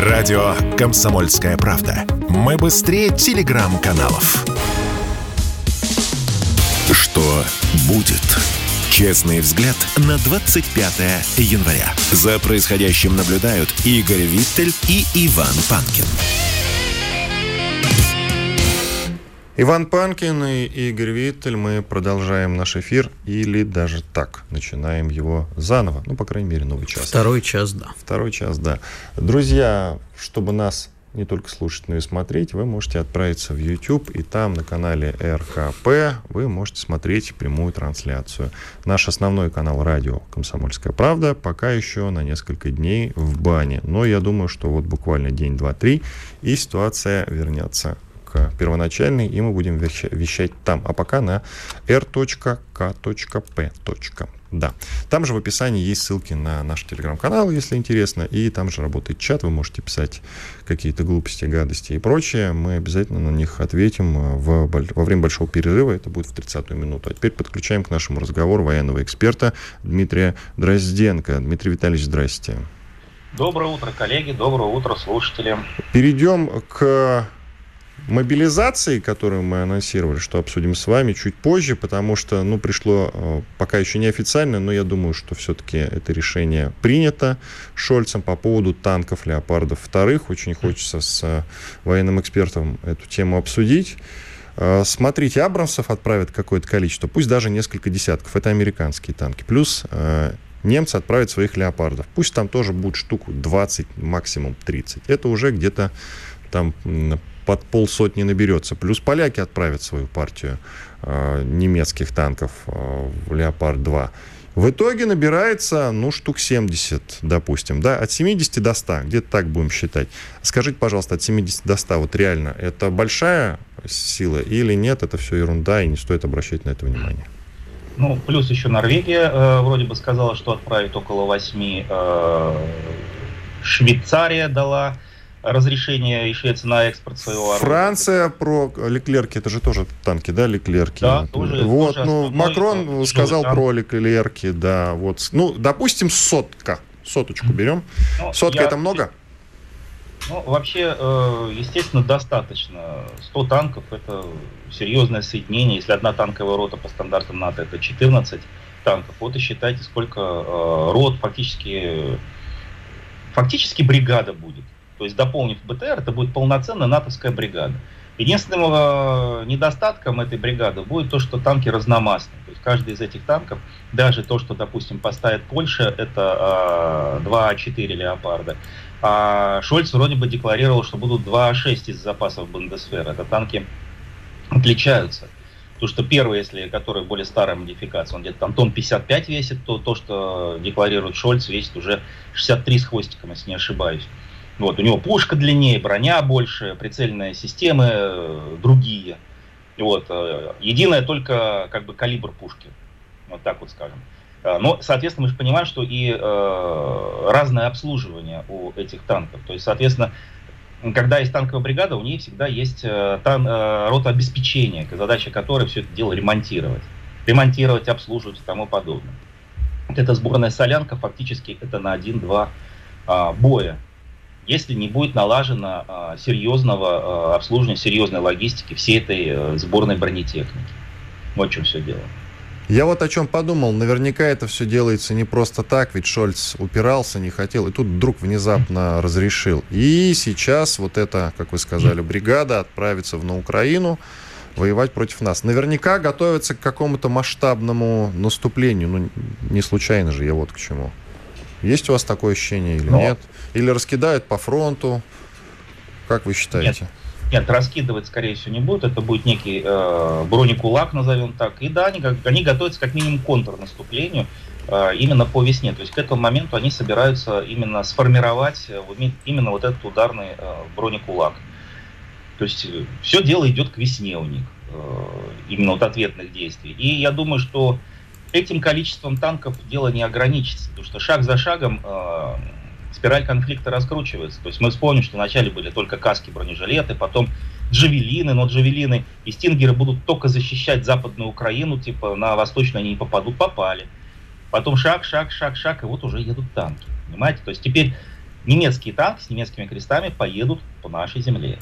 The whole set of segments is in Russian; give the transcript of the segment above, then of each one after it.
Радио «Комсомольская правда». Мы быстрее телеграм-каналов. Что будет? Честный взгляд на 25 января. За происходящим наблюдают Игорь Виттель и Иван Панкин. Иван Панкин и Игорь Виттель. Мы продолжаем наш эфир или даже так, начинаем его заново. Ну, по крайней мере, новый час. Второй час, да. Второй час, да. Друзья, чтобы нас не только слушать, но и смотреть, вы можете отправиться в YouTube, и там на канале РКП вы можете смотреть прямую трансляцию. Наш основной канал радио «Комсомольская правда» пока еще на несколько дней в бане. Но я думаю, что вот буквально день, два, три, и ситуация вернется к первоначальной, и мы будем вещать там. А пока на r.k.p. Да. Там же в описании есть ссылки на наш телеграм-канал, если интересно, и там же работает чат, вы можете писать какие-то глупости, гадости и прочее. Мы обязательно на них ответим в, во время большого перерыва, это будет в 30-ю минуту. А теперь подключаем к нашему разговору военного эксперта Дмитрия Дрозденко. Дмитрий Витальевич, здрасте. Доброе утро, коллеги, доброе утро, слушатели. Перейдем к мобилизации, которую мы анонсировали, что обсудим с вами чуть позже, потому что, ну, пришло э, пока еще неофициально, но я думаю, что все-таки это решение принято Шольцем по поводу танков «Леопардов» вторых. Очень хочется с э, военным экспертом эту тему обсудить. Э, смотрите, Абрамсов отправят какое-то количество, пусть даже несколько десятков. Это американские танки. Плюс немцы отправят своих леопардов. Пусть там тоже будет штуку 20, максимум 30. Это уже где-то там под полсотни наберется. Плюс поляки отправят свою партию э, немецких танков э, в «Леопард-2». В итоге набирается, ну, штук 70, допустим, да, от 70 до 100, где-то так будем считать. Скажите, пожалуйста, от 70 до 100, вот реально, это большая сила или нет, это все ерунда, и не стоит обращать на это внимание? Ну, плюс еще Норвегия э, вроде бы сказала, что отправит около 8, э, Швейцария дала, разрешение и Швеции на экспорт своего оружия. Франция про Леклерки, это же тоже танки, да, Леклерки? Да, тоже. Вот, тоже ну, Макрон сказал танк. про Леклерки, да, вот. Ну, допустим, сотка, соточку берем. Ну, Сотка я... это много? Ну, вообще, э, естественно, достаточно. 100 танков – это серьезное соединение. Если одна танковая рота по стандартам НАТО – это 14 танков, вот и считайте, сколько э, рот фактически, фактически бригада будет. То есть дополнив БТР, это будет полноценная натовская бригада. Единственным э, недостатком этой бригады будет то, что танки разномастные. То есть каждый из этих танков, даже то, что, допустим, поставит Польша, это э, 2А4 леопарда. А Шольц вроде бы декларировал, что будут 2А6 из запасов Бундесвера. Это танки отличаются. То, что первый, если который более старая модификация, он где-то там тон 55 весит, то то, что декларирует Шольц, весит уже 63 с хвостиком, если не ошибаюсь. Вот, у него пушка длиннее, броня больше, прицельные системы э, другие. Вот, э, единое только как бы калибр пушки. Вот так вот скажем. Э, но, соответственно, мы же понимаем, что и э, разное обслуживание у этих танков. То есть, соответственно, когда есть танковая бригада, у нее всегда есть э, тан, э, рота обеспечения, задача которой все это дело ремонтировать. Ремонтировать, обслуживать и тому подобное. Вот эта сборная солянка фактически это на один-два э, боя если не будет налажено а, серьезного а, обслуживания, серьезной логистики всей этой а, сборной бронетехники. Вот в чем все дело. Я вот о чем подумал. Наверняка это все делается не просто так, ведь Шольц упирался, не хотел, и тут вдруг внезапно разрешил. И сейчас вот эта, как вы сказали, бригада отправится в, на Украину воевать против нас. Наверняка готовится к какому-то масштабному наступлению. Ну, не случайно же я вот к чему. Есть у вас такое ощущение или Но... нет? Или раскидают по фронту? Как вы считаете? Нет. Нет, раскидывать, скорее всего, не будут. Это будет некий э, бронекулак, назовем так. И да, они, они готовятся как минимум к контрнаступлению э, именно по весне. То есть к этому моменту они собираются именно сформировать э, именно вот этот ударный э, бронекулак. То есть э, все дело идет к весне у них, э, именно вот ответных действий. И я думаю, что этим количеством танков дело не ограничится, потому что шаг за шагом э, спираль конфликта раскручивается. То есть мы вспомним, что вначале были только каски, бронежилеты, потом джавелины, но джавелины и стингеры будут только защищать западную Украину, типа на восточную они не попадут, попали. Потом шаг, шаг, шаг, шаг, и вот уже едут танки. Понимаете? То есть теперь немецкие танки с немецкими крестами поедут по нашей земле.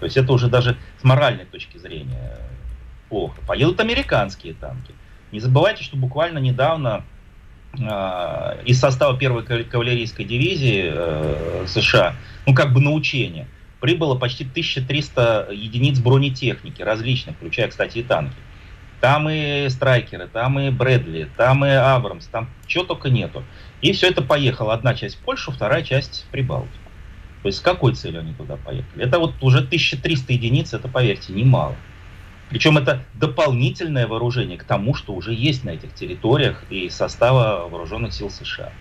То есть это уже даже с моральной точки зрения плохо. Поедут американские танки. Не забывайте, что буквально недавно э, из состава первой кавалерийской дивизии э, США, ну как бы на учение, прибыло почти 1300 единиц бронетехники различных, включая, кстати, и танки. Там и страйкеры, там и Брэдли, там и Абрамс, там чего только нету. И все это поехало. Одна часть в Польшу, вторая часть в Прибалтику. То есть с какой целью они туда поехали? Это вот уже 1300 единиц, это, поверьте, немало. Причем это дополнительное вооружение к тому, что уже есть на этих территориях и состава вооруженных сил США.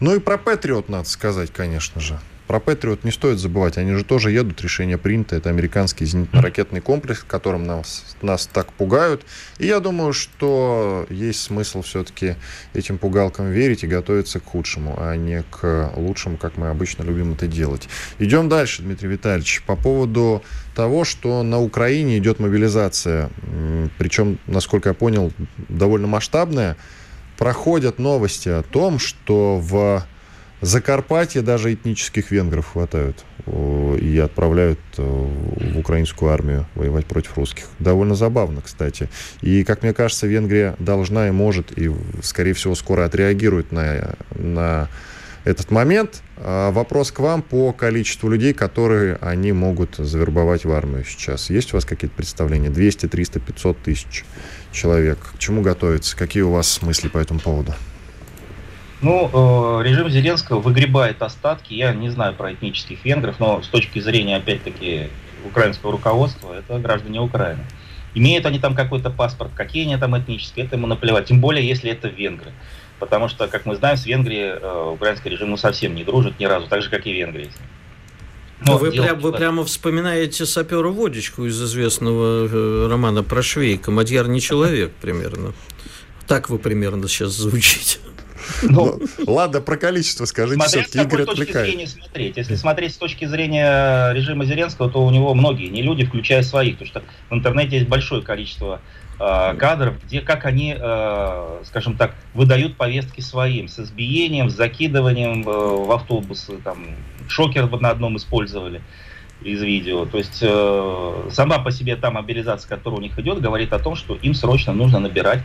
Ну и про Патриот надо сказать, конечно же. Про Патриот не стоит забывать, они же тоже едут, решение принято, это американский зенитно-ракетный комплекс, которым нас, нас так пугают. И я думаю, что есть смысл все-таки этим пугалкам верить и готовиться к худшему, а не к лучшему, как мы обычно любим это делать. Идем дальше, Дмитрий Витальевич. По поводу того, что на Украине идет мобилизация, причем, насколько я понял, довольно масштабная, проходят новости о том, что в Закарпатье даже этнических венгров хватают и отправляют э, в украинскую армию воевать против русских. Довольно забавно, кстати. И, как мне кажется, Венгрия должна и может, и, скорее всего, скоро отреагирует на, на этот момент. А вопрос к вам по количеству людей, которые они могут завербовать в армию сейчас. Есть у вас какие-то представления? 200, 300, 500 тысяч человек. К чему готовиться? Какие у вас мысли по этому поводу? Ну, э, режим Зеленского выгребает остатки. Я не знаю про этнических венгров, но с точки зрения, опять-таки, украинского руководства, это граждане Украины. Имеют они там какой-то паспорт, какие они там этнические, это ему наплевать. Тем более, если это венгры. Потому что, как мы знаем, с Венгрией э, украинский режим ну, совсем не дружит ни разу, так же, как и Венгрия. Но вы, прям, вы прямо вспоминаете сапера Водичку из известного э, романа про швейка. Мадьяр не человек примерно. Так вы примерно сейчас звучите. Ну, ну, ладно, про количество скажите, все-таки Игорь отвлекает. смотреть. Если смотреть с точки зрения режима Зеленского, то у него многие не люди, включая своих, потому что в интернете есть большое количество э, кадров, где как они, э, скажем так, выдают повестки своим, с избиением, с закидыванием э, в автобусы, там, шокер на одном использовали из видео. То есть э, сама по себе та мобилизация, которая у них идет, говорит о том, что им срочно нужно набирать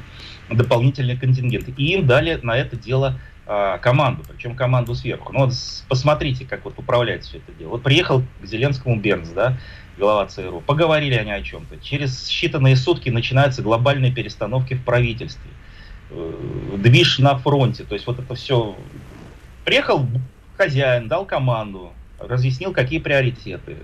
дополнительные контингенты. И им дали на это дело э, команду, причем команду сверху. Ну вот посмотрите, как вот управляет все это дело. Вот приехал к Зеленскому Бернс, да, глава ЦРУ, поговорили они о чем-то. Через считанные сутки начинаются глобальные перестановки в правительстве. Э, движ на фронте. То есть вот это все... Приехал хозяин, дал команду, разъяснил, какие приоритеты.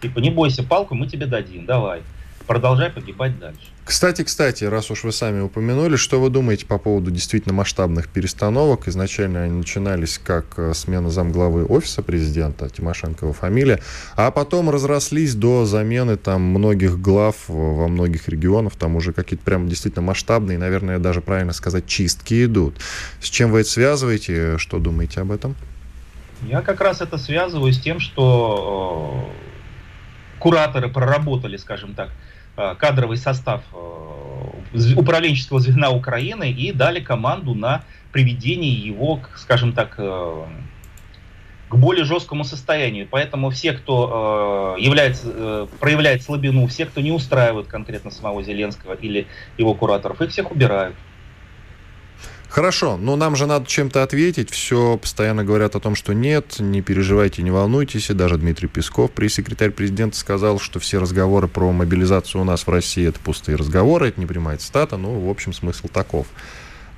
Типа, не бойся, палку мы тебе дадим, давай. Продолжай погибать дальше. Кстати, кстати, раз уж вы сами упомянули, что вы думаете по поводу действительно масштабных перестановок? Изначально они начинались как э, смена замглавы офиса президента, Тимошенкова фамилия, а потом разрослись до замены там многих глав во многих регионах, там уже какие-то прям действительно масштабные, наверное, даже правильно сказать, чистки идут. С чем вы это связываете? Что думаете об этом? Я как раз это связываю с тем, что э, кураторы проработали, скажем так, э, кадровый состав э, управленческого звена Украины и дали команду на приведение его, скажем так, к более жесткому состоянию. Поэтому все, кто является, проявляет слабину, все, кто не устраивает конкретно самого Зеленского или его кураторов, их всех убирают. Хорошо, но нам же надо чем-то ответить. Все постоянно говорят о том, что нет, не переживайте, не волнуйтесь. И даже Дмитрий Песков, пресс-секретарь президента, сказал, что все разговоры про мобилизацию у нас в России это пустые разговоры, это не принимает стата. Ну, в общем, смысл таков.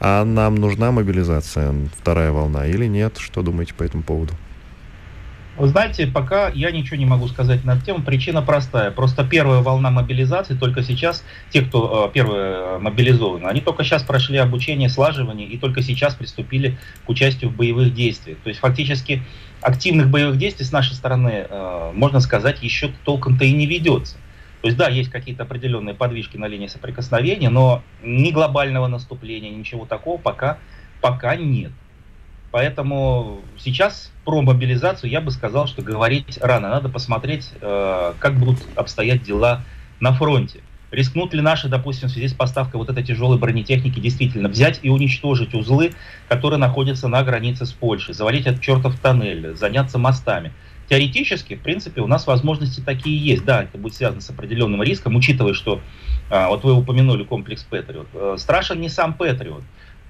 А нам нужна мобилизация, вторая волна или нет? Что думаете по этому поводу? Вы знаете, пока я ничего не могу сказать на эту тему. Причина простая. Просто первая волна мобилизации только сейчас, те, кто э, первые э, мобилизованы, они только сейчас прошли обучение, слаживание и только сейчас приступили к участию в боевых действиях. То есть фактически активных боевых действий с нашей стороны, э, можно сказать, еще толком-то и не ведется. То есть да, есть какие-то определенные подвижки на линии соприкосновения, но ни глобального наступления, ничего такого пока, пока нет. Поэтому сейчас про мобилизацию я бы сказал, что говорить рано. Надо посмотреть, э, как будут обстоять дела на фронте. Рискнут ли наши, допустим, в связи с поставкой вот этой тяжелой бронетехники действительно взять и уничтожить узлы, которые находятся на границе с Польшей, завалить этот чертов тоннель, заняться мостами? Теоретически, в принципе, у нас возможности такие есть. Да, это будет связано с определенным риском, учитывая, что а, вот вы упомянули комплекс Патриот. Э, страшен не сам Патриот.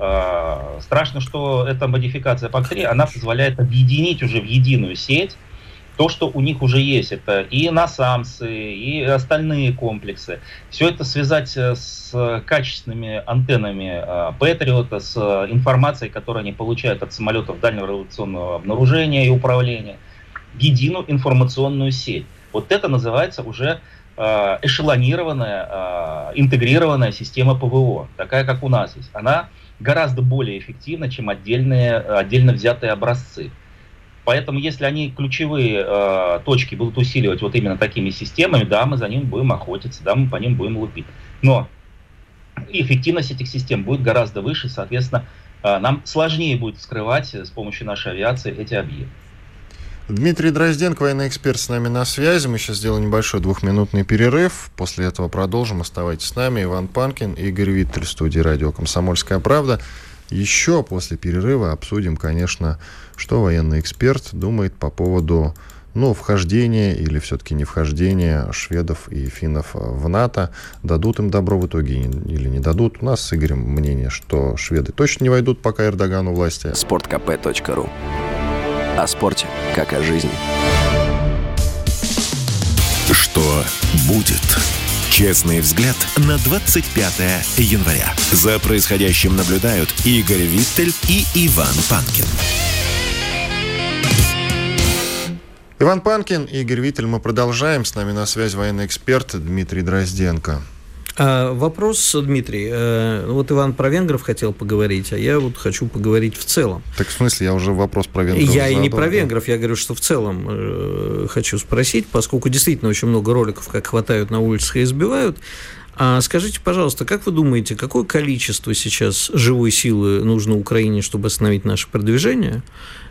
А, страшно, что эта модификация PAC-3, она позволяет объединить уже в единую сеть то, что у них уже есть, это и насамсы, и остальные комплексы. Все это связать э, с качественными антеннами Патриота, с информацией, которую они получают от самолетов дальнего радиационного обнаружения и управления, в единую информационную сеть. Вот это называется уже э, эшелонированная, э, интегрированная система ПВО, такая, как у нас есть. Она гораздо более эффективна, чем отдельные, отдельно взятые образцы. Поэтому, если они ключевые э, точки будут усиливать вот именно такими системами, да, мы за ними будем охотиться, да, мы по ним будем лупить. Но эффективность этих систем будет гораздо выше, соответственно, э, нам сложнее будет скрывать с помощью нашей авиации эти объекты. Дмитрий Дрозденко, военный эксперт, с нами на связи. Мы сейчас сделаем небольшой двухминутный перерыв. После этого продолжим. Оставайтесь с нами. Иван Панкин, Игорь Виттель, студии радио «Комсомольская правда». Еще после перерыва обсудим, конечно, что военный эксперт думает по поводу ну, вхождения или все-таки не вхождения шведов и финнов в НАТО. Дадут им добро в итоге или не дадут. У нас с Игорем мнение, что шведы точно не войдут, пока Эрдоган у власти. Спорткп.ру О спорте, как о жизни. Что будет? Честный взгляд на 25 января. За происходящим наблюдают Игорь Виттель и Иван Панкин. Иван Панкин, Игорь Виттель. Мы продолжаем. С нами на связь военный эксперт Дмитрий Дрозденко. А, вопрос, Дмитрий. Э, вот Иван про венгров хотел поговорить, а я вот хочу поговорить в целом. Так в смысле, я уже вопрос про венгров Я задал, и не про венгров, я говорю, что в целом э, хочу спросить, поскольку действительно очень много роликов, как хватают на улицах и избивают. А скажите, пожалуйста, как вы думаете, какое количество сейчас живой силы нужно Украине, чтобы остановить наше продвижение?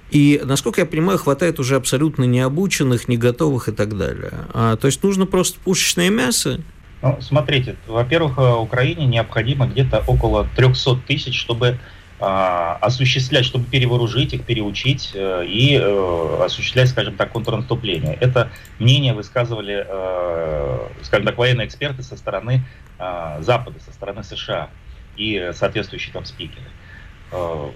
И, насколько я понимаю, хватает уже абсолютно необученных, не готовых и так далее. А, то есть нужно просто пушечное мясо, ну, смотрите, во-первых, э, Украине необходимо где-то около 300 тысяч, чтобы э, осуществлять, чтобы перевооружить их, переучить э, и э, осуществлять, скажем так, контрнаступление. Это мнение высказывали, э, скажем так, военные эксперты со стороны э, Запада, со стороны США и соответствующие там спикеры. Э,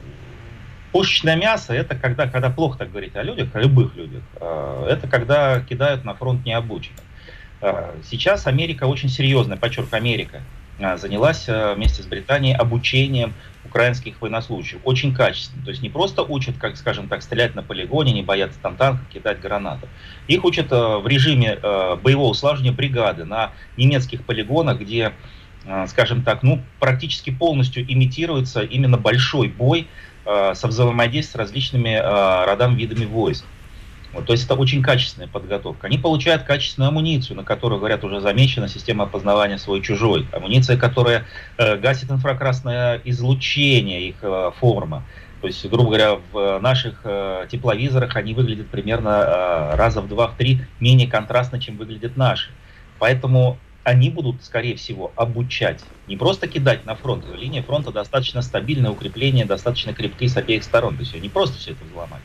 Пушечное мясо это когда, когда плохо так говорить о людях, о любых людях, э, это когда кидают на фронт необученных. Э, сейчас Америка очень серьезно, подчеркиваю, Америка, э, занялась э, вместе с Британией обучением украинских военнослужащих. Очень качественно. То есть не просто учат, как, скажем так, стрелять на полигоне, не бояться там танков, кидать гранаты. Их учат в режиме боевого слаживания бригады на немецких полигонах, где, скажем так, ну, практически полностью имитируется именно большой бой со взаимодействием с различными родами, видами войск. То есть это очень качественная подготовка. Они получают качественную амуницию, на которую, говорят, уже замечена система опознавания свой-чужой. Амуниция, которая э, гасит инфракрасное излучение, их э, форма. То есть, грубо говоря, в наших э, тепловизорах они выглядят примерно э, раза в два, в три менее контрастно, чем выглядят наши. Поэтому они будут, скорее всего, обучать, не просто кидать на фронт. Линия фронта достаточно стабильная, укрепления достаточно крепкие с обеих сторон. То есть не просто все это взломать.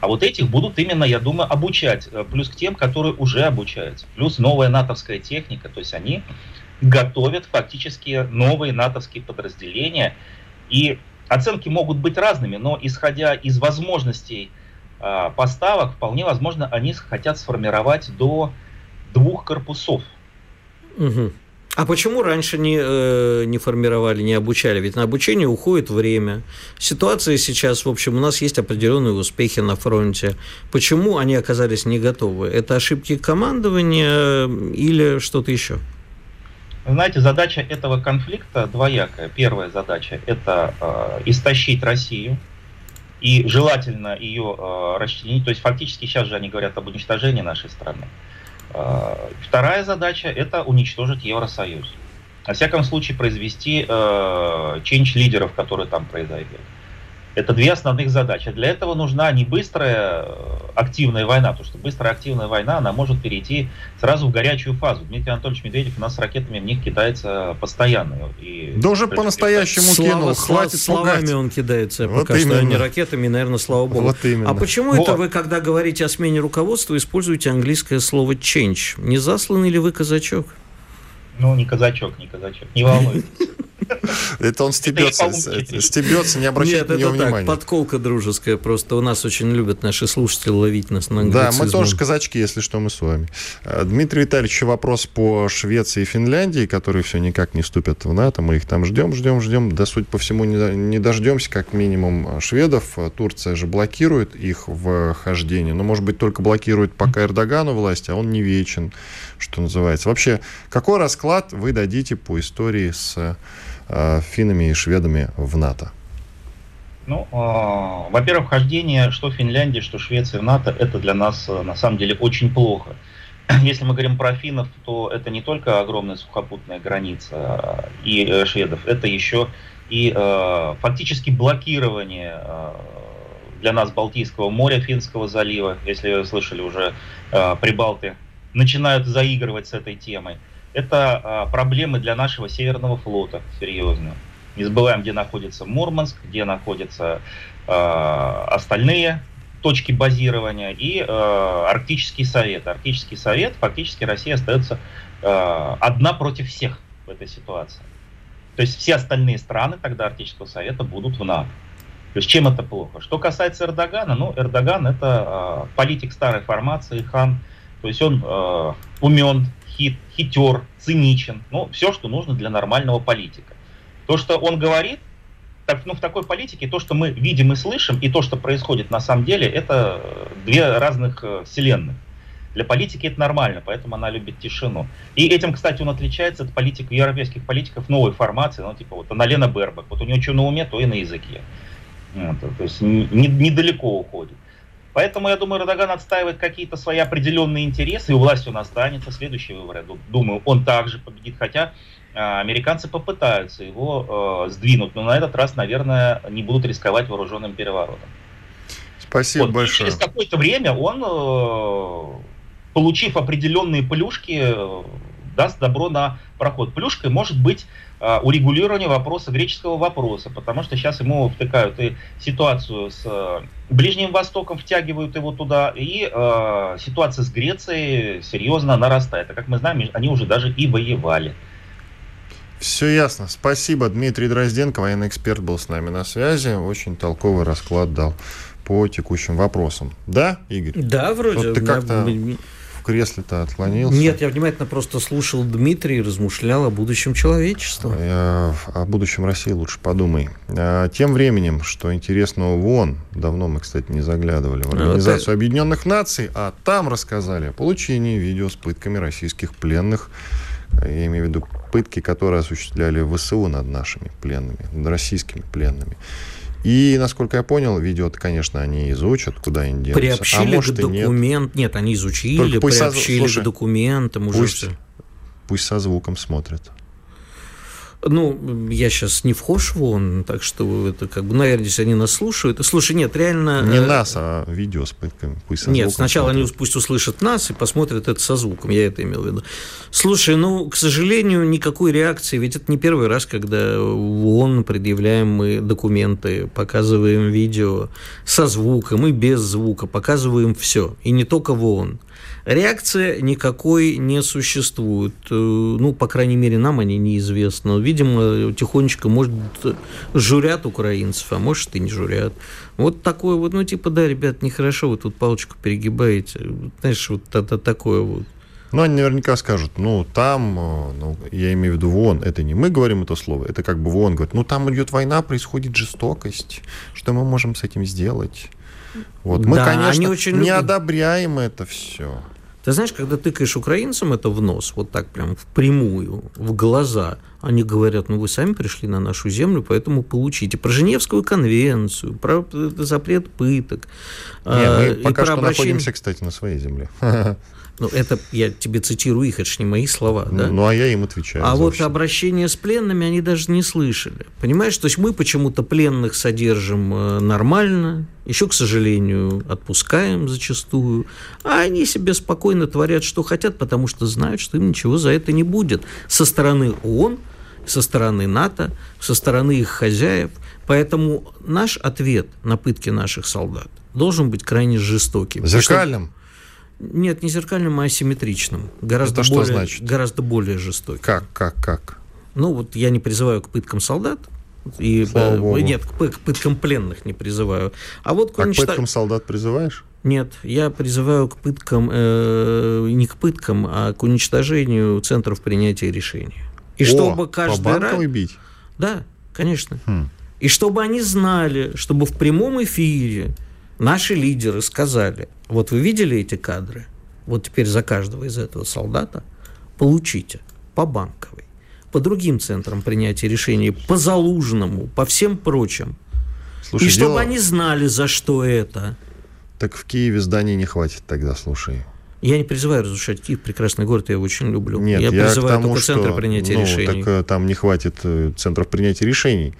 А вот этих будут именно, я думаю, обучать. Э, плюс к тем, которые уже обучаются. Плюс новая натовская техника. То есть они готовят фактически новые натовские подразделения. И оценки могут быть разными, но исходя из возможностей э, поставок, вполне возможно, они хотят сформировать до двух корпусов. Угу. А почему раньше не, э, не формировали, не обучали? Ведь на обучение уходит время. Ситуация сейчас, в общем, у нас есть определенные успехи на фронте. Почему они оказались не готовы? Это ошибки командования или что-то еще? Знаете, задача этого конфликта двоякая. Первая задача – это э, истощить Россию, и желательно ее э, расчленить. То есть фактически сейчас же они говорят об уничтожении нашей страны. А, вторая задача – это уничтожить Евросоюз. Во всяком случае, произвести э, change лидеров, которые там произойдет. Это две основных задачи. Для этого нужна не быстрая э, активная война, потому что быстрая активная война, она может перейти сразу в горячую фазу. Дмитрий Анатольевич Медведев у нас с ракетами в них кидается постоянно. И да уже по-настоящему кинул, хватит словами пугать. он кидается вот пока именно. что, а не ракетами, наверное, слава богу. Вот именно. А почему вот. это вы, когда говорите о смене руководства, используете английское слово change? Не засланный ли вы казачок? Ну, не казачок, не казачок, не волнуйтесь. Это он стебется, стебется, не обращает на него внимания. подколка дружеская просто. У нас очень любят наши слушатели ловить нас на Да, мы тоже казачки, если что, мы с вами. А, Дмитрий Витальевич, вопрос по Швеции и Финляндии, которые все никак не вступят в НАТО. Мы их там ждем, ждем, ждем. Да, судя по всему, не дождемся, как минимум, шведов. Турция же блокирует их в хождении. Но, может быть, только блокирует пока Эрдогану власть, а он не вечен, что называется. Вообще, какой расклад вы дадите по истории с Э, финнами и шведами в НАТО? Ну, э, во-первых, вхождение что Финляндии, что Швеции в НАТО, это для нас э, на самом деле очень плохо. Если мы говорим про финнов, то это не только огромная сухопутная граница и э, шведов, это еще и э, фактически блокирование э, для нас Балтийского моря, Финского залива. Если слышали уже, э, прибалты начинают заигрывать с этой темой это а, проблемы для нашего Северного флота, серьезно. Не забываем, где находится Мурманск, где находятся а, остальные точки базирования и э, Арктический совет. Арктический совет, фактически Россия остается э, одна против всех в этой ситуации. То есть все остальные страны тогда Арктического совета будут в НАТО. То есть чем это плохо? Что касается Эрдогана, ну, Эрдоган это э, политик старой формации, хан, то есть он э, умен, хит, хитер, циничен. Ну, все, что нужно для нормального политика. То, что он говорит, так, ну, в такой политике, то, что мы видим и слышим, и то, что происходит на самом деле, это две разных э, вселенных. Для политики это нормально, поэтому она любит тишину. И этим, кстати, он отличается от политик, европейских политиков новой формации, ну, типа вот Аналена Бербак. Вот у нее что на уме, то и на языке. Вот, то есть не, недалеко уходит. Поэтому, я думаю, Эрдоган отстаивает какие-то свои определенные интересы, и у власти он останется. Следующий выбор, я думаю, он также победит, хотя а, американцы попытаются его э, сдвинуть, но на этот раз, наверное, не будут рисковать вооруженным переворотом. Спасибо вот. большое. И через какое-то время он, э, получив определенные плюшки, э, даст добро на проход. Плюшкой может быть Э, урегулирования вопроса греческого вопроса, потому что сейчас ему втыкают и ситуацию с э, Ближним Востоком, втягивают его туда, и э, ситуация с Грецией серьезно нарастает. А как мы знаем, они уже даже и воевали. Все ясно. Спасибо. Дмитрий Дрозденко, военный эксперт, был с нами на связи. Очень толковый расклад дал по текущим вопросам. Да, Игорь? Да, вроде. Вот ты как-то в кресле-то отклонился? Нет, я внимательно просто слушал Дмитрия и размышлял о будущем человечества. Я, о будущем России лучше подумай. А, тем временем, что интересного в ООН, давно мы, кстати, не заглядывали в Организацию вот Объединенных Наций, а там рассказали о получении видео с пытками российских пленных. Я имею в виду пытки, которые осуществляли ВСУ над нашими пленными, над российскими пленными. И, насколько я понял, видео конечно, они изучат, куда они денутся. Приобщили а может, к документ. Нет. нет, они изучили, Только приобщили со... Слушай, к документам. Уже пусть, пусть со звуком смотрят. Ну, я сейчас не вхож в ООН, так что это как бы, наверное, если они нас слушают. Слушай, нет, реально... Не э, нас, а видео с пытками. Пусть Нет, сначала смотрят. они пусть услышат нас и посмотрят это со звуком, я это имел в виду. Слушай, ну, к сожалению, никакой реакции, ведь это не первый раз, когда в ООН предъявляем мы документы, показываем видео со звуком и без звука, показываем все, и не только в ООН. Реакция никакой не существует. Э, ну, по крайней мере, нам они неизвестны. Видимо, тихонечко, может, журят украинцев, а может, и не журят. Вот такое вот, ну, типа, да, ребят, нехорошо, вы тут палочку перегибаете. Знаешь, вот это такое вот. Ну, они наверняка скажут, ну, там, э, ну, я имею в виду в ООН, это не мы говорим это слово, это как бы в ООН говорит, ну, там идет война, происходит жестокость, что мы можем с этим сделать? Вот. Мы, да, конечно, очень не любят... одобряем это все. Ты знаешь, когда тыкаешь украинцам это в нос, вот так прям впрямую, в глаза, Они говорят, ну вы сами пришли на нашу землю, поэтому получите. Про Женевскую конвенцию, про запрет пыток. Не, мы пока что обращение... находимся, кстати, на своей земле. Ну, это я тебе цитирую их, это же не мои слова, да? Ну, а я им отвечаю. А вот обращение с пленными они даже не слышали. Понимаешь, то есть мы почему-то пленных содержим э, нормально, еще, к сожалению, отпускаем зачастую, а они себе спокойно творят, что хотят, потому что знают, что им ничего за это не будет. Со стороны ООН, со стороны НАТО, со стороны их хозяев. Поэтому наш ответ на пытки наших солдат должен быть крайне жестоким. Зеркальным? Нет, не зеркальным, а асимметричным. Гораздо Это более, что значит? Гораздо более жестоким. Как, как, как? Ну, вот я не призываю к пыткам солдат, и, Слава э, Богу. нет, к, к пыткам пленных не призываю. А вот А к пыткам солдат призываешь? Нет, я призываю к пыткам, э, не к пыткам, а к уничтожению центров принятия решений. И О, чтобы каждый раз... бить? Да, конечно. Хм. И чтобы они знали, чтобы в прямом эфире наши лидеры сказали, вот вы видели эти кадры, вот теперь за каждого из этого солдата получите по банковой, по другим центрам принятия решений, по залужному, по всем прочим. Слушай, И чтобы дело- они знали, за что это. Так в Киеве зданий не хватит тогда, слушай. Я не призываю разрушать Киев, прекрасный город, я его очень люблю. Нет, я, я, призываю тому, только что, центры принятия ну, решений. так э, там не хватит э, центров принятия решений.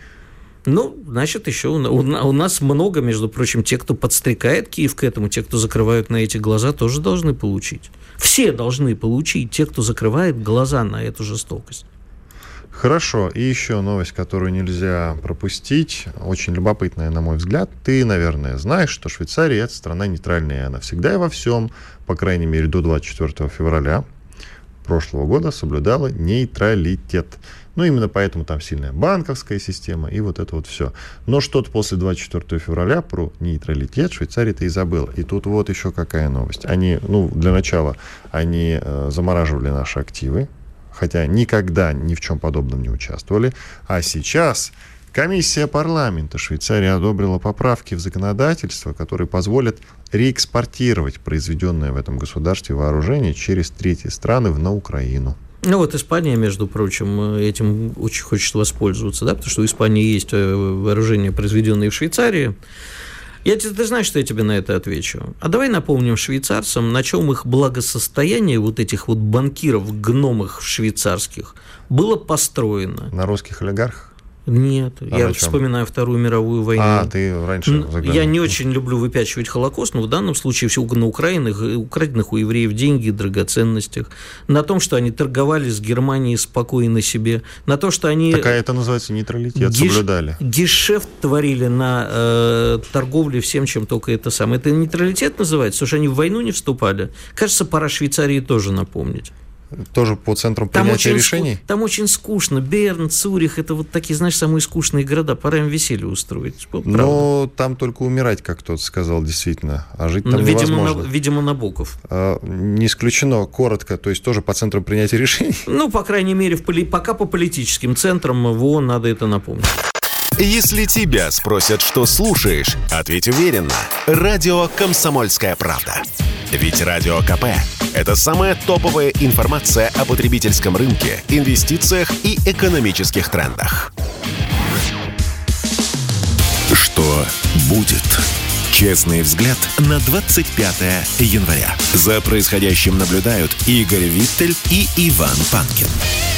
Ну, значит, еще у, у у нас много, между прочим, те, кто подстрекает Киев к этому, те, кто закрывают на эти глаза, тоже должны получить. Все должны получить, те, кто закрывает глаза на эту жестокость. Хорошо, и еще новость, которую нельзя пропустить, очень любопытная, на мой взгляд. Ты, наверное, знаешь, что Швейцария – это страна нейтральная, и она всегда и во всем, по крайней мере, до 24 февраля прошлого года соблюдала нейтралитет. Ну, именно поэтому там сильная банковская система и вот это вот все. Но что-то после 24 февраля про нейтралитет Швейцария-то и забыла. И тут вот еще какая новость. Они, ну, для начала, они э, замораживали наши активы, хотя никогда ни в чем подобном не участвовали. А сейчас комиссия парламента Швейцарии одобрила поправки в законодательство, которые позволят реэкспортировать произведенное в этом государстве вооружение через третьи страны на Украину. Ну вот Испания, между прочим, э, этим очень хочет воспользоваться, да, потому что у Испании есть э, вооружение, произведенное в Швейцарии. Я, те- ты знаешь, что я тебе на это отвечу? А давай напомним швейцарцам, на чем их благосостояние вот этих вот банкиров, гномых швейцарских, было построено. На русских олигархах? Нет, А я вспоминаю Вторую мировую войну. А, ты раньше заглянул. Я не очень люблю выпячивать Холокост, но в данном случае все на украинах, украденных у евреев деньги драгоценностях, на том, что они торговали с Германией спокойно себе, на то, что они Такая это называется нейтралитет, геш- соблюдали. гешефт творили на э, торговле всем, чем только это самое. Это нейтралитет называется, потому что они в войну не вступали. Кажется, пора Швейцарии тоже напомнить. Тоже по центрам Там принятия решений? ску- там очень скучно. Берн, Цюрих, это вот такие, знаешь, самые скучные города. Пора им веселье устроить. Вот правда. Но там только умирать, как кто-то сказал, действительно. А жить Ну, там видимо, невозможно. на, видимо, Набоков. А, Не исключено, коротко, то есть тоже по центрам принятия решений. Ну, по крайней мере, в поли- пока по политическим центрам в ООН надо это напомнить. Если тебя спросят, что слушаешь, ответь уверенно. Радио «Комсомольская правда». Ведь Радио КП – это самая топовая информация о потребительском рынке, инвестициях и экономических трендах. Что будет? Честный взгляд на 25 января. За происходящим наблюдают Игорь Виттель и Иван Панкин.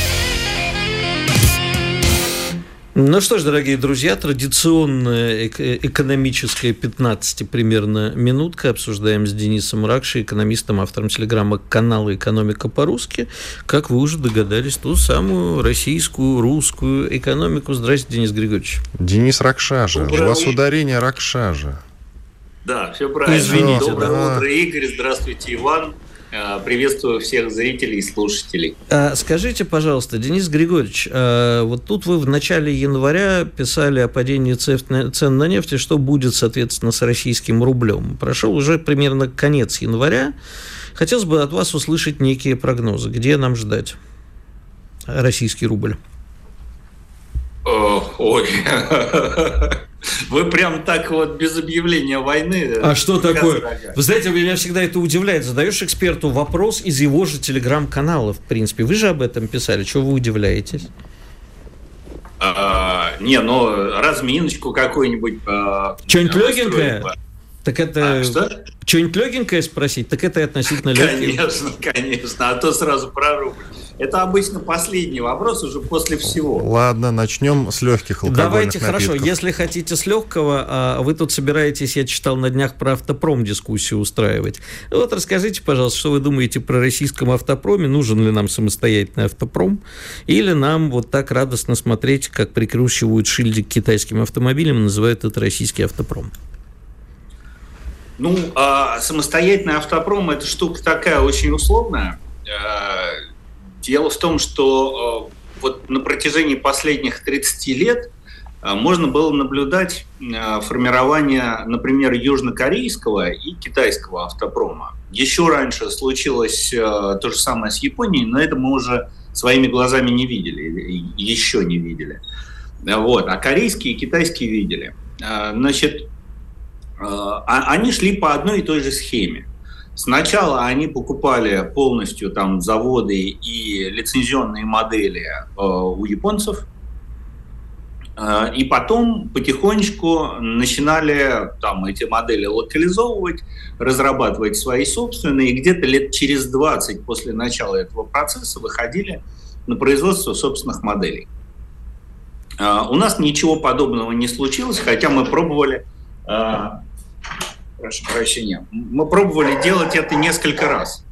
Ну что ж, дорогие друзья, традиционная эк- экономическая 15 примерно минутка. Обсуждаем с Денисом Ракши, экономистом, автором телеграмма канала «Экономика по-русски». Как вы уже догадались, ту самую российскую, русскую экономику. Здравствуйте, Денис Григорьевич. Денис Ракшажа. У Доброе вас утро. ударение Ракшажа. Да, все правильно. Извините, Доброе да. утро, Игорь. Здравствуйте, Иван. Э, Приветствую всех зрителей и слушателей. А скажите, пожалуйста, Денис Григорьевич, а вот тут вы в начале января писали о падении цен на нефть, и что будет, соответственно, с российским рублем. Прошел уже примерно конец января. Хотелось бы от вас услышать некие прогнозы. Где нам ждать российский рубль? Ой, вы прям так вот без объявления войны. А что такое? Газрага. Вы знаете, меня всегда это удивляет. Задаешь эксперту вопрос из его же телеграм-канала, в принципе. Вы же об этом писали. Чего вы удивляетесь? А, не, ну разминочку какую-нибудь. А, Что-нибудь легенькое? Так это... А, что? Что-нибудь легенькое спросить? Так это относительно легкое. Конечно, конечно. А то сразу про рубль. Это обычно последний вопрос уже после всего. Ладно, начнем с легких алкогольных Давайте, напитков. хорошо, если хотите с легкого, а вы тут собираетесь, я читал на днях про автопром дискуссию устраивать. Вот расскажите, пожалуйста, что вы думаете про российском автопроме, нужен ли нам самостоятельный автопром, или нам вот так радостно смотреть, как прикручивают шильдик к китайским автомобилям и называют это российский автопром. Ну, а самостоятельный автопром – это штука такая очень условная. А, Дело в том, что э, вот на протяжении последних 30 лет э, можно было наблюдать формирование, например, южнокорейского и китайского автопрома. Еще раньше случилось то же самое с Японией, но это мы уже своими глазами не видели, еще не видели. Вот. А корейские и китайские видели. Значит, а, они шли по одной и той же схеме. Сначала они покупали полностью там заводы и лицензионные модели э, у японцев, э, и потом потихонечку начинали там эти модели локализовывать, разрабатывать свои собственные, и где-то лет через 20 после начала этого процесса выходили на производство собственных моделей. Э, у нас ничего подобного не случилось, хотя мы пробовали э, прошу прощения. Мы пробовали делать это несколько раз.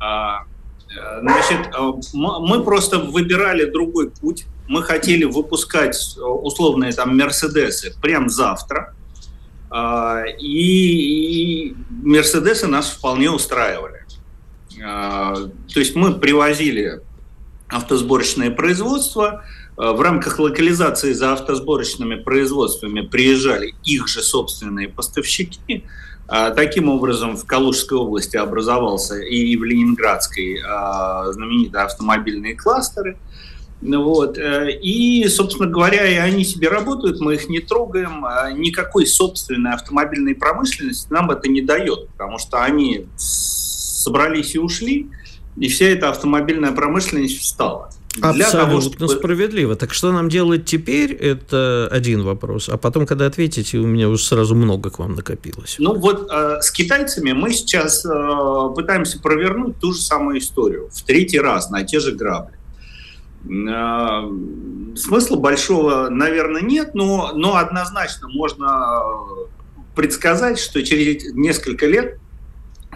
А, э, значит, э, мы просто выбирали другой путь. Мы хотели выпускать э, условные там Мерседесы прямо завтра. А, и Мерседесы нас вполне устраивали. А, то есть мы привозили автосборочное производство, в рамках локализации за автосборочными производствами приезжали их же собственные поставщики. А, таким образом, в Калужской области образовался и в Ленинградской а, знаменитые автомобильные кластеры. Вот. Э, и, собственно говоря, и они себе работают, мы их не трогаем. А никакой собственной автомобильной промышленности нам это не дает, потому что они собрались и ушли, и вся эта автомобильная промышленность встала. Для Абсолютно того, чтобы... справедливо. Так что нам делать теперь, это один вопрос. А потом, когда ответите, у меня уже сразу много к вам накопилось. Ну вот э, с китайцами мы сейчас э, пытаемся провернуть ту же самую историю в третий раз на те же грабли. Э, смысла большого, наверное, нет, но, но однозначно можно предсказать, что через несколько лет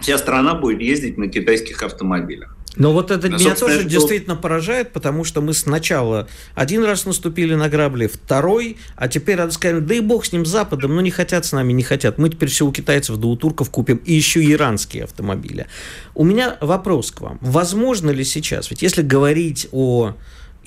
вся страна будет ездить на китайских автомобилях. Но вот это меня тоже что... действительно поражает, потому что мы сначала один раз наступили на грабли, второй, а теперь надо сказать, да и бог с ним Западом, ну не хотят с нами, не хотят. Мы теперь все у китайцев да у турков купим, и еще иранские автомобили. У меня вопрос к вам. Возможно ли сейчас, ведь если говорить о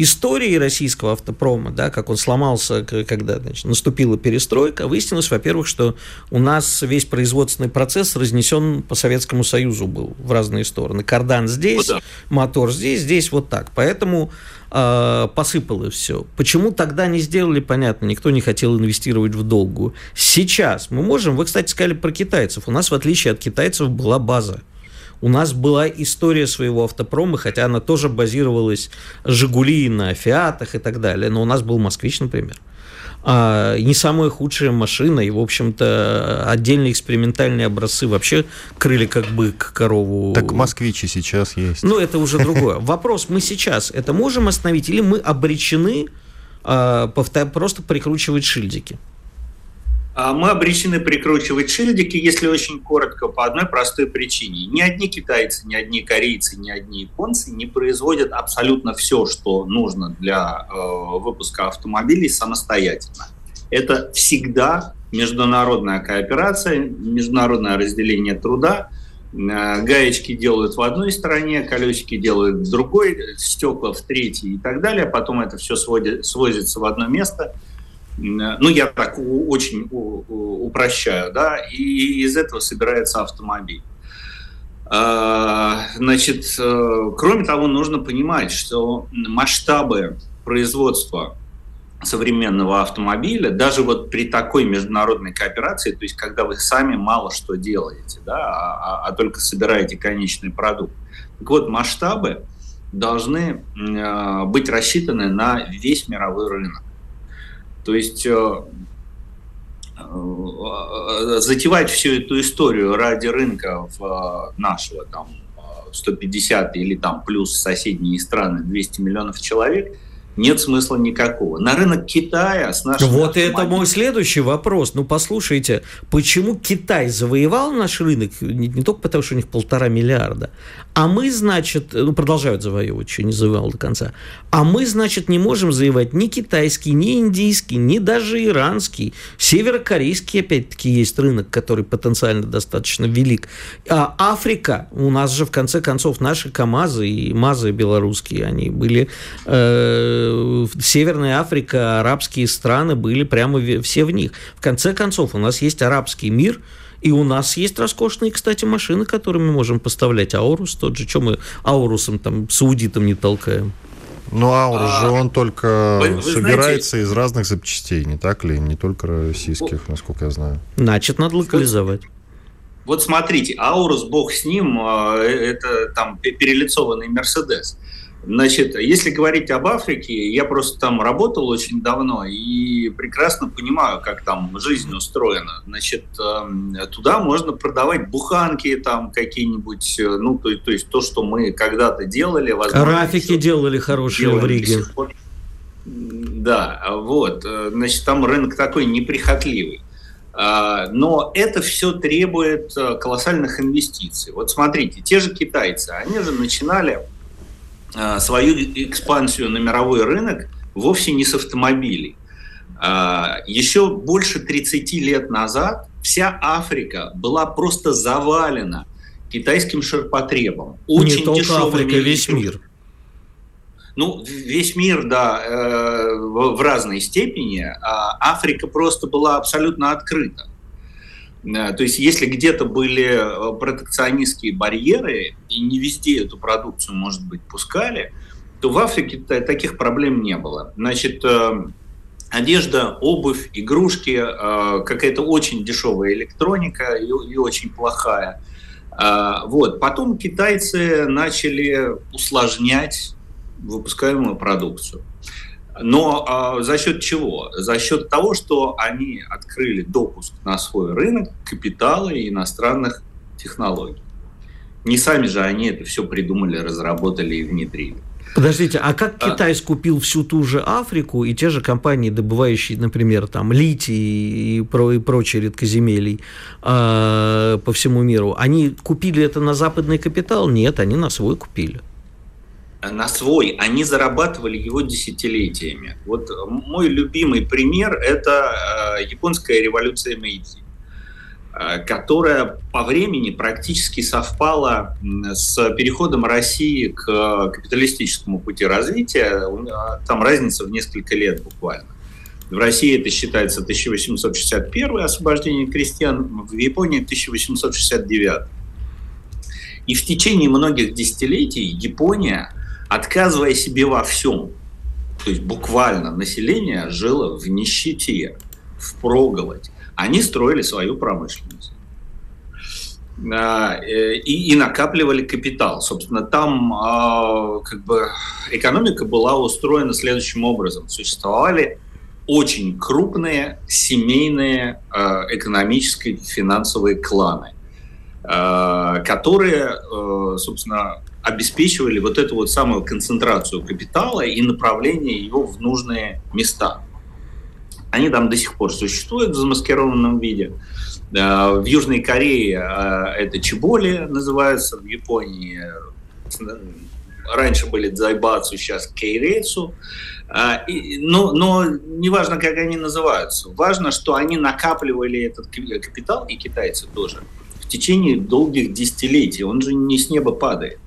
истории российского автопрома, да, как он сломался, когда значит, наступила перестройка, выяснилось, во-первых, что у нас весь производственный процесс разнесен по Советскому Союзу был в разные стороны. Кардан здесь, ну, да. мотор здесь, здесь вот так. Поэтому э, посыпало все. Почему тогда не сделали, понятно, никто не хотел инвестировать в долгую. Сейчас мы можем, вы, кстати, сказали про китайцев, у нас, в отличие от китайцев, была база. У нас была история своего автопрома, хотя она тоже базировалась «Жигули» на «Фиатах» и так далее, но у нас был «Москвич», например. А, не самая худшая машина, и, в общем-то, отдельные экспериментальные образцы вообще крыли как бык корову. Так москвичи сейчас есть. Ну, это уже другое. Вопрос, мы сейчас это можем остановить, или мы обречены а, просто прикручивать шильдики? А мы обречены прикручивать шильдики, если очень коротко, по одной простой причине. Ни одни китайцы, ни одни корейцы, ни одни японцы не производят абсолютно все, что нужно для э, выпуска автомобилей самостоятельно. Это всегда международная кооперация, международное разделение труда. Э, гаечки делают в одной стороне, колесики делают в другой, стекла в третьей и так далее. Потом это все сводит, свозится в одно место – ну, я так очень упрощаю, да, и из этого собирается автомобиль. А, значит, э, кроме того, нужно понимать, что масштабы производства современного автомобиля, даже вот при такой международной кооперации, то есть когда вы сами мало что делаете, да, а, а, а только собираете конечный продукт. Так вот, масштабы должны э, быть рассчитаны на весь мировой рынок. То есть э, э, затевать всю эту историю ради рынка нашего там 150 или там плюс соседние страны 200 миллионов человек – нет смысла никакого. На рынок Китая с нашим... Вот это мой следующий вопрос. Ну, послушайте, почему Китай завоевал наш рынок не, не только потому, что у них полтора миллиарда, а мы, значит, ну, продолжают завоевывать, еще не завоевал до конца, а мы, значит, не можем завоевать ни китайский, ни индийский, ни даже иранский. Северокорейский, опять-таки, есть рынок, который потенциально достаточно велик. А Африка, у нас же, в конце концов, наши КАМАЗы и МАЗы белорусские, они были... Э, Северная Африка, арабские страны были прямо все в них. В конце концов, у нас есть арабский мир, и у нас есть роскошные, кстати, машины, которые мы можем поставлять. Аурус тот же. Чем мы Аурусом, там, саудитом не толкаем? Ну, Аурус а, же он только вы, вы собирается знаете, из разных запчастей, не так ли? Не только российских, насколько я знаю. Значит, надо локализовать. Вот смотрите, Аурус, бог с ним, а, э, это там перелицованный Мерседес. Значит, если говорить об Африке, я просто там работал очень давно и прекрасно понимаю, как там жизнь устроена. Значит, эм, туда можно продавать буханки там какие-нибудь, э, ну, то, то есть то, что мы когда-то делали. Возможно, Рафики делали хорошие в Риге. Да, вот. Э, значит, там рынок такой неприхотливый. А, но это все требует э, колоссальных инвестиций. Вот смотрите, те же китайцы, они же начинали свою экспансию на мировой рынок вовсе не с автомобилей. Э, Еще больше 30 лет назад вся Африка была просто завалена китайским ширпотребом. Очень не только Африка, весь мир. Ну, весь мир, да, э, в разной степени. А Африка просто была абсолютно открыта. Э, то есть если где-то были э, протекционистские барьеры, и не везде эту продукцию, может быть, пускали, то в Африке таких проблем не было. Значит, э, одежда, обувь, игрушки, какая-то очень дешевая электроника и, и очень плохая. Вот. Потом китайцы начали усложнять выпускаемую продукцию. Но а, за счет чего? За счет того, что они открыли допуск на свой рынок капитала и иностранных технологий. Не сами же они это все придумали, разработали и внедрили. Подождите, а как а... Китай скупил всю ту же Африку и те же компании, добывающие, например, там литий и, про, и прочие редкоземелий э, по всему миру, они купили это на западный капитал? Нет, они на свой купили на свой, они зарабатывали его десятилетиями. Вот мой любимый пример – это э, японская революция Мэйдзи, э, которая по времени практически совпала с переходом России к капиталистическому пути развития. Там разница в несколько лет буквально. В России это считается 1861 освобождение крестьян, в Японии 1869. И в течение многих десятилетий Япония отказывая себе во всем. То есть буквально население жило в нищете, в проголодь. Они строили свою промышленность. А, э, и, и накапливали капитал. Собственно, там а, как бы экономика была устроена следующим образом. Существовали очень крупные семейные а, экономические финансовые кланы, которые, э, собственно, обеспечивали вот эту вот самую концентрацию капитала и направление его в нужные места. Они там до сих пор существуют в замаскированном виде. Э, в Южной Корее э, это чеболи называется, в Японии э, раньше были дзайбацу, сейчас кейрейцу. Но, но не важно, как они называются. Важно, что они накапливали этот капитал, и китайцы тоже, в течение долгих десятилетий. Он же не с неба падает.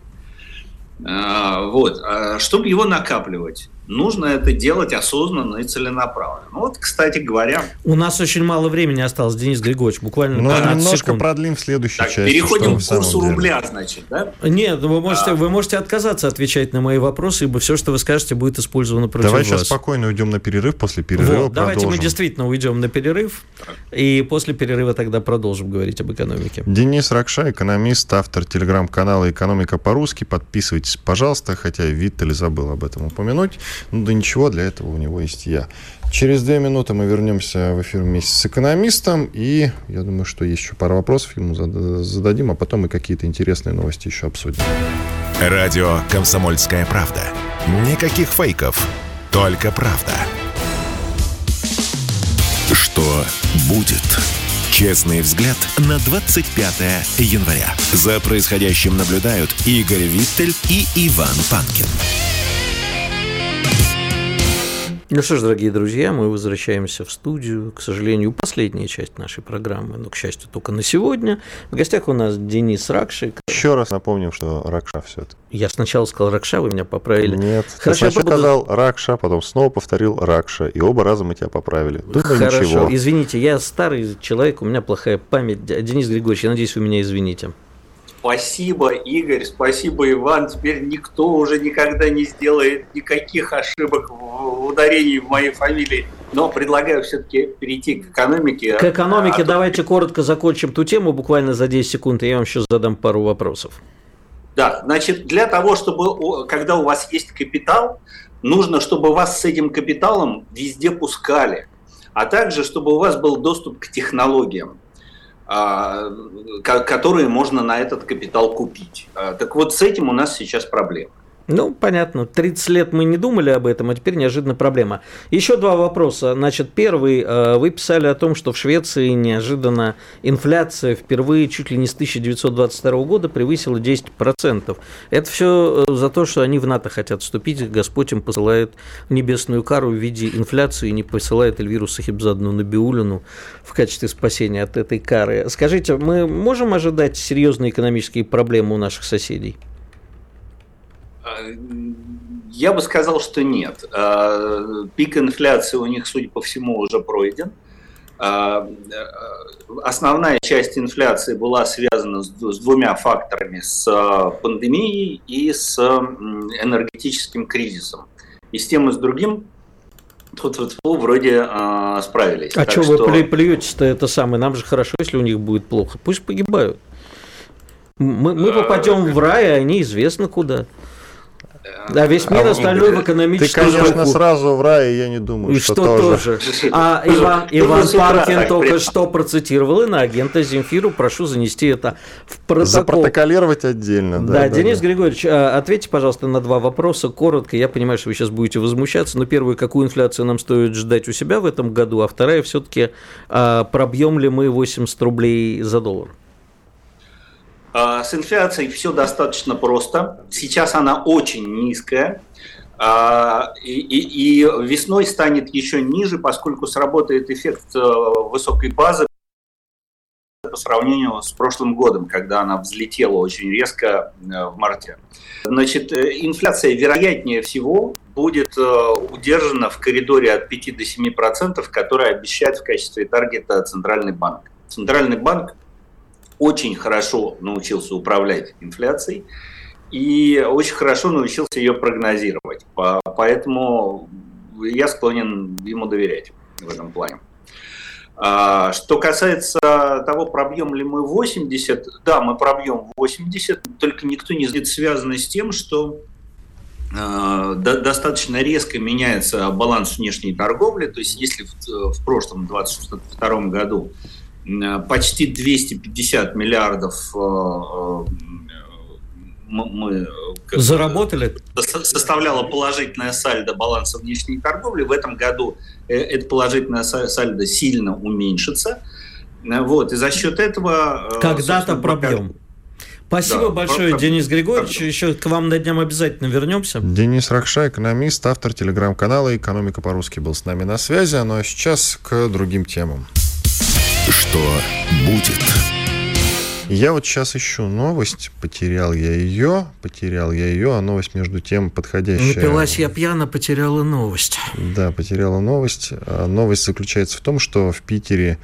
А, вот. А чтобы его накапливать, нужно это делать осознанно и целенаправленно. Ну вот, кстати говоря... У нас очень мало времени осталось, Денис Григорьевич, буквально Ну, немножко секунд. продлим в следующей так, части. Переходим к курсу рубля, значит, да? Нет, вы можете, а... вы можете отказаться отвечать на мои вопросы, ибо все, что вы скажете, будет использовано против Давай вас. сейчас спокойно уйдем на перерыв, после перерыва вот, Давайте мы действительно уйдем на перерыв, и после перерыва тогда продолжим говорить об экономике. Денис Ракша, экономист, автор телеграм-канала «Экономика по-русски». Подписывайтесь, пожалуйста, хотя Виттель забыл об этом упомянуть. Ну да ничего, для этого у него есть я. Через две минуты мы вернемся в эфир вместе с экономистом, и я думаю, что есть еще пара вопросов ему зададим, а потом мы какие-то интересные новости еще обсудим. Радио «Комсомольская правда». Никаких фейков, только правда. Что будет? Честный взгляд на 25 января. За происходящим наблюдают Игорь Виттель и Иван Панкин. Ну что ж, дорогие друзья, мы возвращаемся в студию. К сожалению, последняя часть нашей программы, но, к счастью, только на сегодня. В гостях у нас Денис Ракшик. Еще раз напомним, что Ракша все это. Я сначала сказал Ракша, вы меня поправили. Нет, Хорошо, сначала буду... сказал Ракша, потом снова повторил Ракша, и оба раза мы тебя поправили. Думаю, Хорошо, ничего. извините, я старый человек, у меня плохая память. Денис Григорьевич, я надеюсь, вы меня извините. Спасибо, Игорь, спасибо, Иван. Теперь никто уже никогда не сделает никаких ошибок в ударении в моей фамилии. Но предлагаю все-таки перейти к экономике. К экономике а, давайте то... коротко закончим ту тему, буквально за 10 секунд, и я вам сейчас задам пару вопросов. Да, значит, для того, чтобы, когда у вас есть капитал, нужно, чтобы вас с этим капиталом везде пускали, а также, чтобы у вас был доступ к технологиям. А, которые можно на этот капитал купить. А, так вот, с этим у нас сейчас проблема. Ну, понятно. 30 лет мы не думали об этом, а теперь неожиданно проблема. Еще два вопроса. Значит, первый. Э, вы писали о том, что в Швеции неожиданно инфляция впервые чуть ли не с 1922 года превысила 10%. Это все э, за то, что они в НАТО хотят вступить. Господь им посылает небесную кару в виде инфляции и не посылает Эльвиру Сахибзадну Набиулину в качестве спасения от этой кары. Скажите, мы можем ожидать серьезные экономические проблемы у наших соседей? Я бы сказал, что нет. А, пик инфляции у них, судя по всему, уже пройден. А, основная часть инфляции была связана с двумя факторами, с а, пандемией и с энергетическим кризисом. И с тем и с другим тут вот вроде справились. А что вы плюетесь-то это самое? Нам же хорошо, если у них будет плохо. Пусть погибают. Мы, мы попадем в рай, а они известно куда. Да, весь мир а, остальной в экономическом Ты, конечно, сразу в рае, я не думаю, что, что тоже. тоже. А Иван, Иван Паркин только что процитировал и на агента Земфиру. Прошу занести это в протокол. Запротоколировать отдельно. Да, да, да Денис да. Григорьевич, а, ответьте, пожалуйста, на два вопроса. Коротко, я понимаю, что вы сейчас будете возмущаться, но первую, какую инфляцию нам стоит ждать у себя в этом году, а вторая, все-таки а, пробьем ли мы 80 рублей за доллар? А, с инфляцией все достаточно просто. Сейчас она очень низкая. А, и, и, и весной станет еще ниже, поскольку сработает эффект э, высокой базы по сравнению с прошлым годом, когда она взлетела очень резко э, в марте. Значит, э, инфляция, вероятнее всего, будет удержана в коридоре от 5 до 7 процентов, который обещает в качестве таргета Центральный банк. Центральный банк очень хорошо научился управлять инфляцией и очень хорошо научился ее прогнозировать. Поэтому я склонен ему доверять в этом плане. А, что касается того, пробьем ли мы 80, да, мы пробьем 80, только никто не знает, связано с тем, что а, достаточно резко меняется баланс внешней торговли. То есть если в, в прошлом 2022 году почти 250 миллиардов э, э, мы заработали составляла положительное сальдо баланса внешней торговли. В этом году это положительное сальдо сильно уменьшится. Вот, и за счет этого... Когда-то пробьем. Спасибо да, большое, просто... Денис Григорьевич. Еще к вам на дням обязательно вернемся. Денис Ракша, экономист, автор телеграм-канала «Экономика по-русски» был с нами на связи. Ну а сейчас к другим темам. Что будет? Я вот сейчас ищу новость, потерял я ее, потерял я ее, а новость между тем подходящая. Напилась я пьяно, потеряла новость. Да, потеряла новость. А новость заключается в том, что в Питере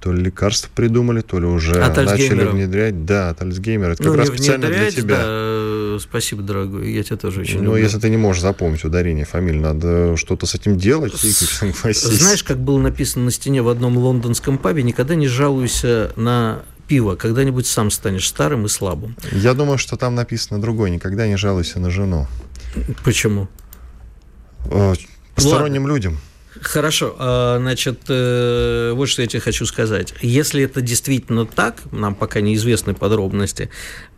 то ли лекарства придумали, то ли уже От начали внедрять. Да, от Альцгеймера. Это как Ну, раз не специально для тебя. да, э, спасибо, дорогой, я тебя тоже очень Ну, люблю. если ты не можешь запомнить ударение фамилии, надо что-то с этим делать. Согласись. Знаешь, как было написано на стене в одном лондонском пабе, никогда не жалуйся на пиво, когда-нибудь сам станешь старым и слабым. Я думаю, что там написано другое. Никогда не жалуйся на жену. Почему? Э, Посторонним людям. Хорошо, а, значит, э, вот что я тебе хочу сказать. Если это действительно так, нам пока неизвестны подробности,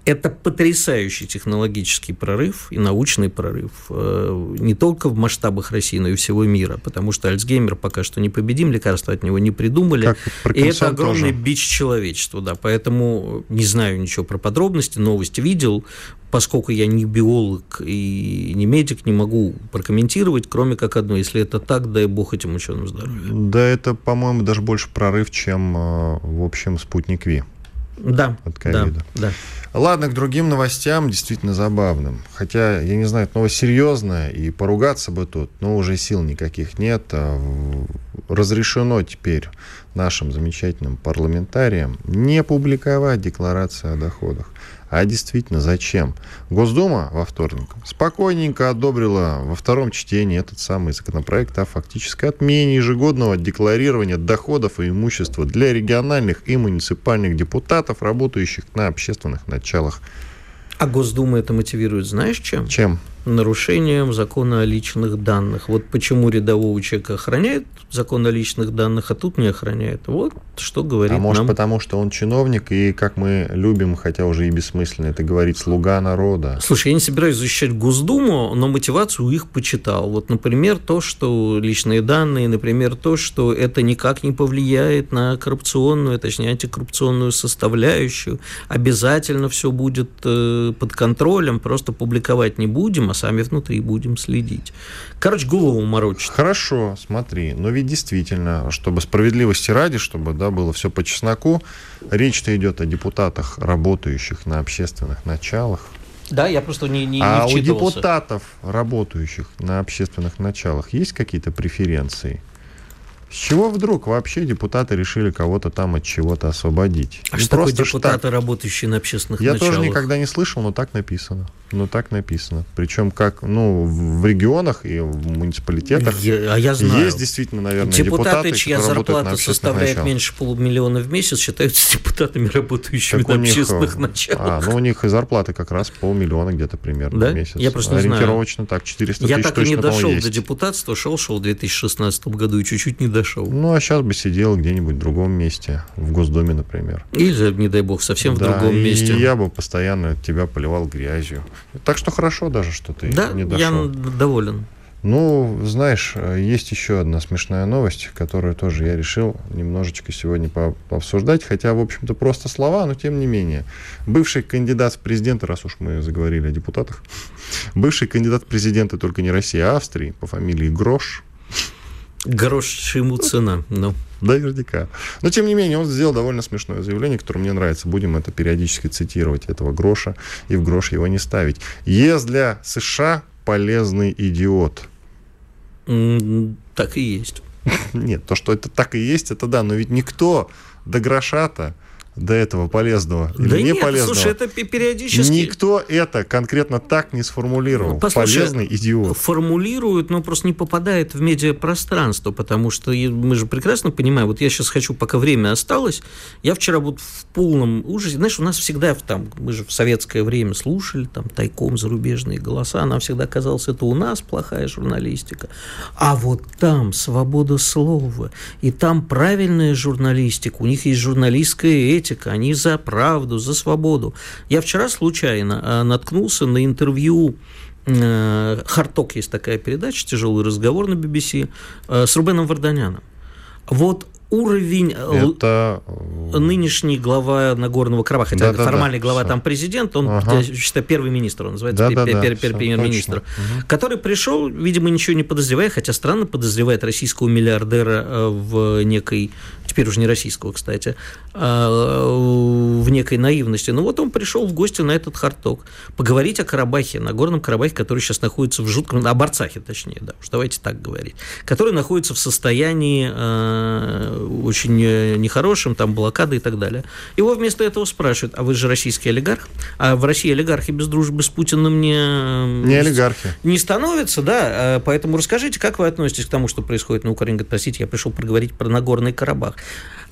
это потрясающий технологический прорыв и научный прорыв э, не только в масштабах России, но и всего мира, потому что Альцгеймер пока что непобедим, лекарства от него не придумали. Как И это огромный тоже. бич человечества, да. Поэтому не знаю ничего про подробности, новости видел, поскольку я не биолог и не медик, не могу прокомментировать, кроме как одно. Если это так, дай бог этим ученым здоровья. Да, это, по-моему, даже больше прорыв, чем, э, в общем, спутник Ви. Да, От да, ковида. да. Ладно, к другим новостям, действительно забавным. Хотя, я не знаю, это новость серьезная, и поругаться бы тут, но уже сил никаких нет. А, Разрешено теперь нашим замечательным парламентариям не публиковать декларации о доходах. А действительно, зачем? Госдума во вторник спокойненько одобрила во втором чтении этот самый законопроект о фактической отмене ежегодного декларирования доходов и имущества для региональных и муниципальных депутатов, работающих на общественных началах. А Госдума это мотивирует, знаешь чем? Чем? Нарушением закона о личных данных. Вот почему рядового человека охраняет закон о личных данных, а тут не охраняет. Вот что говорит А может нам. потому, что он чиновник, и, как мы любим, хотя уже и бессмысленно это говорить, слуга народа. Слушай, я не собираюсь защищать Госдуму, но мотивацию их почитал. Вот, например, то, что личные данные, например, то, что это никак не повлияет на коррупционную, точнее, антикоррупционную составляющую. Обязательно все будет э, под контролем, просто публиковать не будем, а сами внутри будем следить. Короче, голову морочит. Хорошо, смотри, но ведь действительно, чтобы справедливости ради, чтобы да, было все по чесноку, речь-то идет о депутатах, работающих на общественных началах. Да, я просто не, не, не а у депутатов, работающих на общественных началах, есть какие-то преференции? С чего вдруг вообще депутаты решили кого-то там от чего-то освободить? А Не что такое депутаты, так. работающие на общественных Я началах? тоже никогда не слышал, но так написано. Но так написано. Причем как, ну, в регионах и в муниципалитетах Я- а я знаю. есть действительно, наверное, Депутаты, депутаты, чья зарплата составляет началах. меньше полумиллиона в месяц, считаются депутатами, работающими Так на них, общественных э, началах. А, ну у них и зарплаты как раз полмиллиона где-то примерно Да? в месяц. Я просто не знаю. Ориентировочно так, 400 Я тысяч так и не дошел до депутатства, шел, шел в 2016 году и чуть-чуть не дошел. Ну, а сейчас бы сидел где-нибудь в другом месте, в Госдуме, например. Или, не дай бог, совсем Да, в другом и месте. я бы постоянно тебя поливал грязью. Так что хорошо даже, что ты Да, не я дошел. доволен. Ну, знаешь, есть еще одна смешная новость, которую тоже я решил немножечко сегодня по- пообсуждать, хотя, в общем-то, просто слова, но тем не менее. Бывший кандидат в президенты, раз уж мы заговорили о депутатах, бывший кандидат в президенты только не России, а Австрии по фамилии Грош, Грош ему цена. Ну, наверняка. Но, тем не менее, он сделал довольно смешное заявление, которое мне нравится. Будем это периодически цитировать, этого Гроша, и в грош его не ставить. ЕС для США полезный идиот. так и есть. Нет, то, что это так и есть, это да, но ведь никто до гроша-то, до этого полезного или да не нет, полезного, слушай, это пе- периодически... никто это конкретно так не сформулировал. Ну, послушай, Полезный идиот. формулируют, но просто не попадает в медиапространство, потому что мы же прекрасно понимаем, вот я сейчас хочу, пока время осталось, я вчера вот в полном ужасе, знаешь, у нас всегда в- там, мы же в советское время слушали там тайком зарубежные голоса, нам всегда казалось, это у нас плохая журналистика, а вот там свобода слова, и там правильная журналистика, у них есть журналистская этика, они за правду, за свободу. Я вчера случайно а, наткнулся на интервью э, Харток есть такая передача, тяжелый разговор на BBC, э, с Рубеном Варданяном. Вот уровень это... нынешний глава Нагорного Карабаха, хотя да, да, формальный да, глава все. там президент, он, ага. считаю, первый министр, он называется да, да, да, премьер-министр, угу. который пришел, видимо, ничего не подозревая, хотя странно подозревает российского миллиардера в некой теперь уже не российского, кстати, а, в некой наивности. Но вот он пришел в гости на этот хардток поговорить о Карабахе, на Горном Карабахе, который сейчас находится в жутком, о Барцахе точнее, да, уж давайте так говорить, который находится в состоянии э, очень нехорошем, там блокады и так далее. Его вместо этого спрашивают, а вы же российский олигарх? А в России олигархи без дружбы с Путиным не... Не олигархи. Не становятся, да, а поэтому расскажите, как вы относитесь к тому, что происходит на Украине? Говорит, простите, я пришел поговорить про Нагорный Карабах.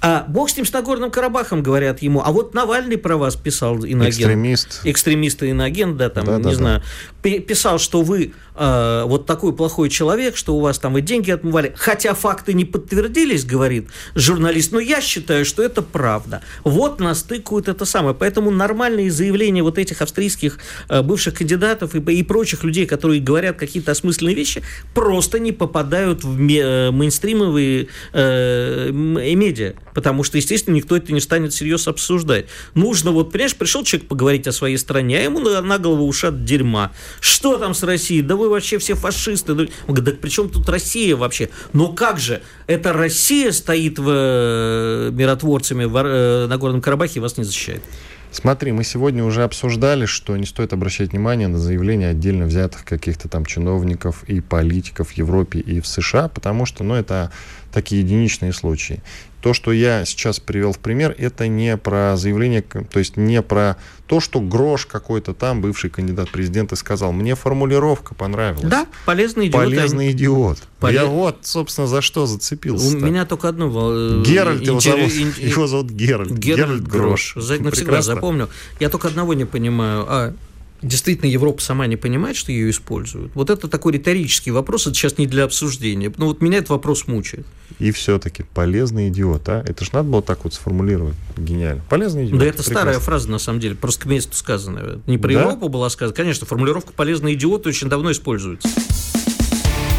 А бог с ним, с Нагорным Карабахом, говорят ему. А вот Навальный про вас писал иноагент. Экстремист. Экстремист и иноагент, да, там, да, не да, знаю. Да. Писал, что вы э, вот такой плохой человек, что у вас там и деньги отмывали. Хотя факты не подтвердились, говорит журналист. Но я считаю, что это правда. Вот нас тыкают это самое. Поэтому нормальные заявления вот этих австрийских э, бывших кандидатов и, и прочих людей, которые говорят какие-то осмысленные вещи, просто не попадают в э, мейнстримовые э, медиа потому что, естественно, никто это не станет всерьез обсуждать. Нужно, вот, понимаешь, пришел человек поговорить о своей стране, а ему на, на голову ушат дерьма. Что там с Россией? Да вы вообще все фашисты. Он говорит, да при чем тут Россия вообще? Но как же? Это Россия стоит в, э, миротворцами в, э, на Горном Карабахе и вас не защищает. Смотри, мы сегодня уже обсуждали, что не стоит обращать внимание на заявления отдельно взятых каких-то там чиновников и политиков в Европе и в США, потому что, ну, это такие единичные случаи. То, что я сейчас привел в пример, это не про заявление, то есть не про то, что Грош какой-то там, бывший кандидат президента, сказал. Мне формулировка понравилась. Да, полезный идиот. Полезный идиот. Поле... Я вот, собственно, за что зацепился. У меня только одно... Э, Геральт его зовут. Его зовут Геральт. Геральт, Грош. Грош. Навсегда Прекрасно. запомню. Я только одного не понимаю. А действительно Европа сама не понимает, что ее используют? Вот это такой риторический вопрос, это сейчас не для обсуждения. Но вот меня этот вопрос мучает. И все-таки полезный идиот, а? Это же надо было так вот сформулировать. Гениально. Полезный идиот. Да это прекрасно. старая фраза, на самом деле, просто к месту сказанная. Не про да? Европу была сказана. Конечно, формулировка «полезный идиот» очень давно используется.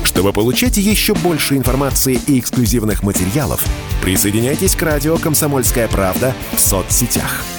Чтобы получать еще больше информации и эксклюзивных материалов, присоединяйтесь к радио «Комсомольская правда» в соцсетях –